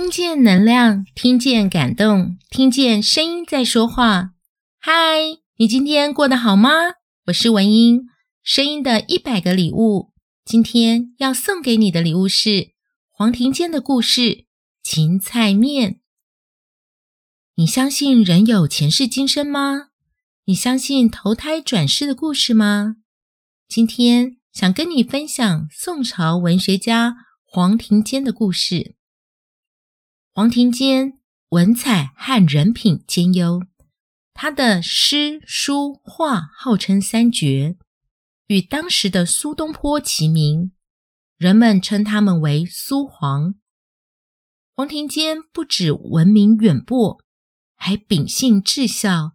听见能量，听见感动，听见声音在说话。嗨，你今天过得好吗？我是文英，声音的一百个礼物。今天要送给你的礼物是黄庭坚的故事《芹菜面》。你相信人有前世今生吗？你相信投胎转世的故事吗？今天想跟你分享宋朝文学家黄庭坚的故事。黄庭坚文采和人品兼优，他的诗书画号称三绝，与当时的苏东坡齐名，人们称他们为苏黄。黄庭坚不止闻名远播，还秉性至孝，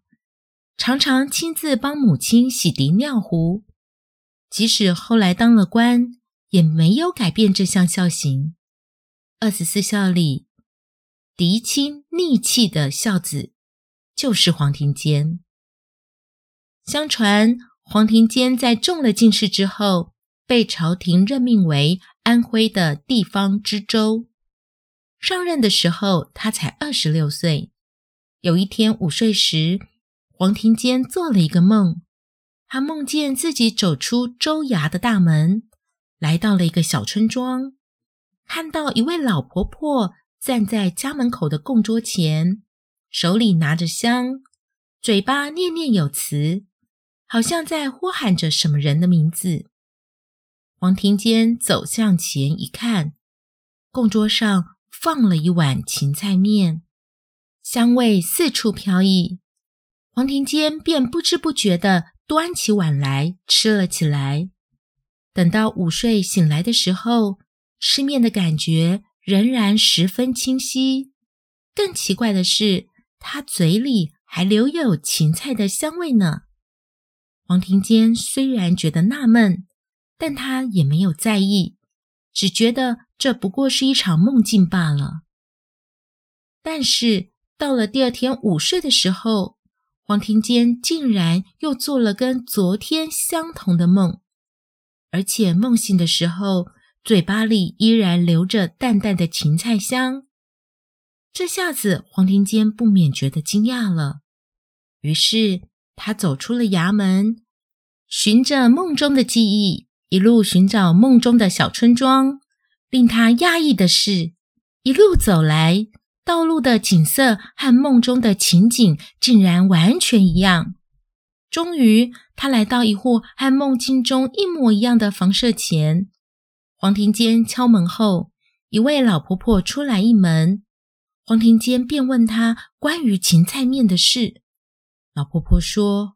常常亲自帮母亲洗涤尿壶，即使后来当了官，也没有改变这项孝行。二十四孝里，嫡亲逆气的孝子，就是黄庭坚。相传黄庭坚在中了进士之后，被朝廷任命为安徽的地方知州。上任的时候，他才二十六岁。有一天午睡时，黄庭坚做了一个梦，他梦见自己走出州衙的大门，来到了一个小村庄，看到一位老婆婆。站在家门口的供桌前，手里拿着香，嘴巴念念有词，好像在呼喊着什么人的名字。黄庭坚走向前一看，供桌上放了一碗芹菜面，香味四处飘逸。黄庭坚便不知不觉地端起碗来吃了起来。等到午睡醒来的时候，吃面的感觉。仍然十分清晰。更奇怪的是，他嘴里还留有芹菜的香味呢。黄庭坚虽然觉得纳闷，但他也没有在意，只觉得这不过是一场梦境罢了。但是到了第二天午睡的时候，黄庭坚竟然又做了跟昨天相同的梦，而且梦醒的时候，嘴巴里依然留着淡淡的芹菜香，这下子黄庭坚不免觉得惊讶了。于是他走出了衙门，循着梦中的记忆，一路寻找梦中的小村庄。令他讶异的是，一路走来，道路的景色和梦中的情景竟然完全一样。终于，他来到一户和梦境中一模一样的房舍前。黄庭坚敲门后，一位老婆婆出来应门。黄庭坚便问她关于芹菜面的事。老婆婆说：“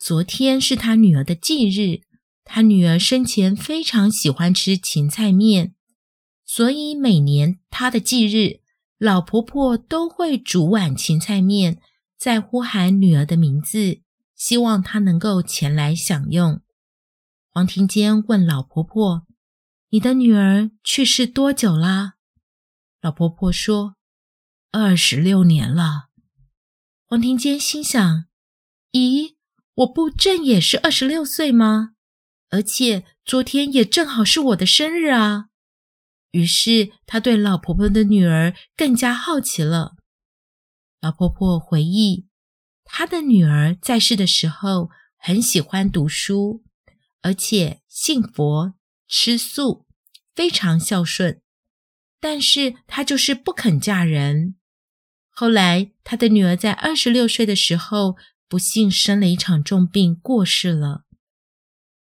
昨天是她女儿的忌日，她女儿生前非常喜欢吃芹菜面，所以每年她的忌日，老婆婆都会煮碗芹菜面，再呼喊女儿的名字，希望她能够前来享用。”黄庭坚问老婆婆。你的女儿去世多久啦？老婆婆说：“二十六年了。”黄庭坚心想：“咦，我不正也是二十六岁吗？而且昨天也正好是我的生日啊！”于是他对老婆婆的女儿更加好奇了。老婆婆回忆，她的女儿在世的时候很喜欢读书，而且信佛。吃素，非常孝顺，但是她就是不肯嫁人。后来，她的女儿在二十六岁的时候，不幸生了一场重病，过世了。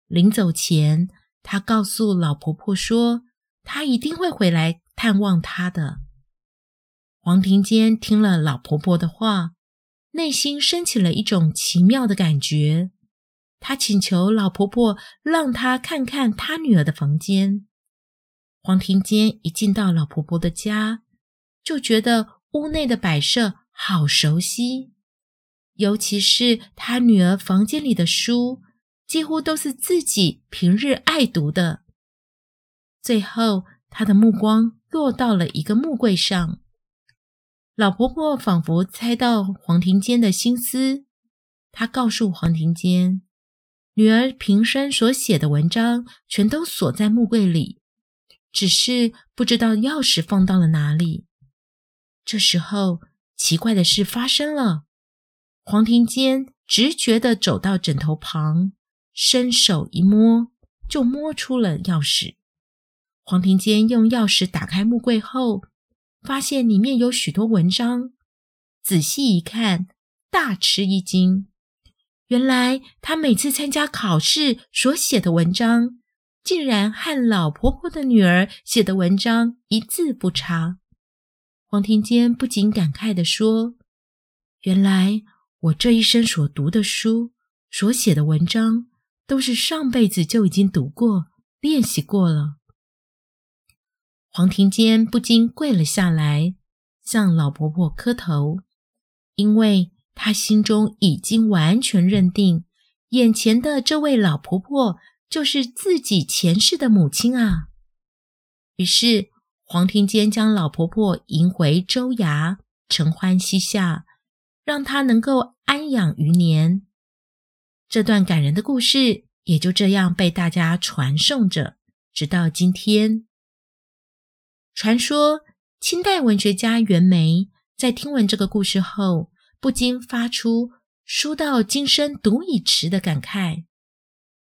临走前，她告诉老婆婆说，她一定会回来探望她的。黄庭坚听了老婆婆的话，内心升起了一种奇妙的感觉。他请求老婆婆让他看看他女儿的房间。黄庭坚一进到老婆婆的家，就觉得屋内的摆设好熟悉，尤其是他女儿房间里的书，几乎都是自己平日爱读的。最后，他的目光落到了一个木柜上，老婆婆仿佛猜到黄庭坚的心思，她告诉黄庭坚。女儿平生所写的文章全都锁在木柜里，只是不知道钥匙放到了哪里。这时候，奇怪的事发生了。黄庭坚直觉地走到枕头旁，伸手一摸，就摸出了钥匙。黄庭坚用钥匙打开木柜后，发现里面有许多文章。仔细一看，大吃一惊。原来他每次参加考试所写的文章，竟然和老婆婆的女儿写的文章一字不差。黄庭坚不禁感慨地说：“原来我这一生所读的书、所写的文章，都是上辈子就已经读过、练习过了。”黄庭坚不禁跪了下来，向老婆婆磕头，因为他心中已经完全认定，眼前的这位老婆婆就是自己前世的母亲啊。于是，黄庭坚将老婆婆迎回州衙，承欢膝下，让她能够安养余年。这段感人的故事也就这样被大家传颂着，直到今天。传说清代文学家袁枚在听闻这个故事后，不禁发出“书到今生读已迟”的感慨，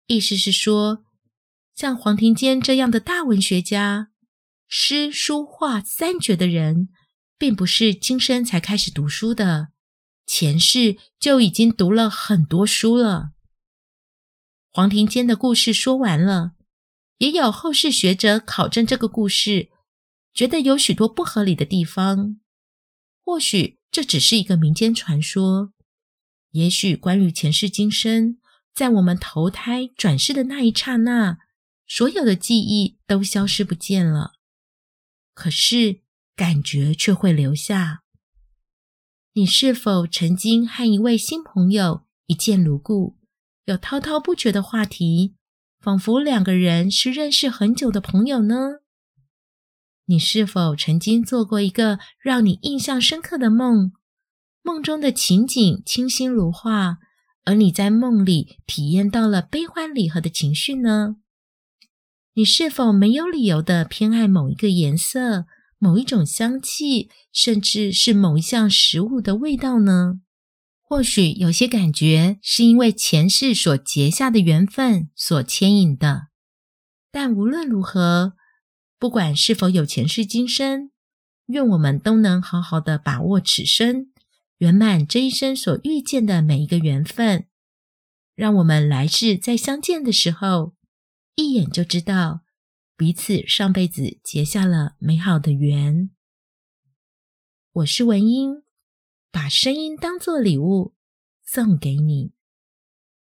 意思是说，像黄庭坚这样的大文学家。诗书画三绝的人，并不是今生才开始读书的，前世就已经读了很多书了。黄庭坚的故事说完了，也有后世学者考证这个故事，觉得有许多不合理的地方。或许这只是一个民间传说，也许关于前世今生，在我们投胎转世的那一刹那，所有的记忆都消失不见了。可是感觉却会留下。你是否曾经和一位新朋友一见如故，有滔滔不绝的话题，仿佛两个人是认识很久的朋友呢？你是否曾经做过一个让你印象深刻的梦？梦中的情景清新如画，而你在梦里体验到了悲欢离合的情绪呢？你是否没有理由的偏爱某一个颜色、某一种香气，甚至是某一项食物的味道呢？或许有些感觉是因为前世所结下的缘分所牵引的。但无论如何，不管是否有前世今生，愿我们都能好好的把握此生，圆满这一生所遇见的每一个缘分，让我们来世再相见的时候，一眼就知道彼此上辈子结下了美好的缘。我是文英，把声音当作礼物送给你。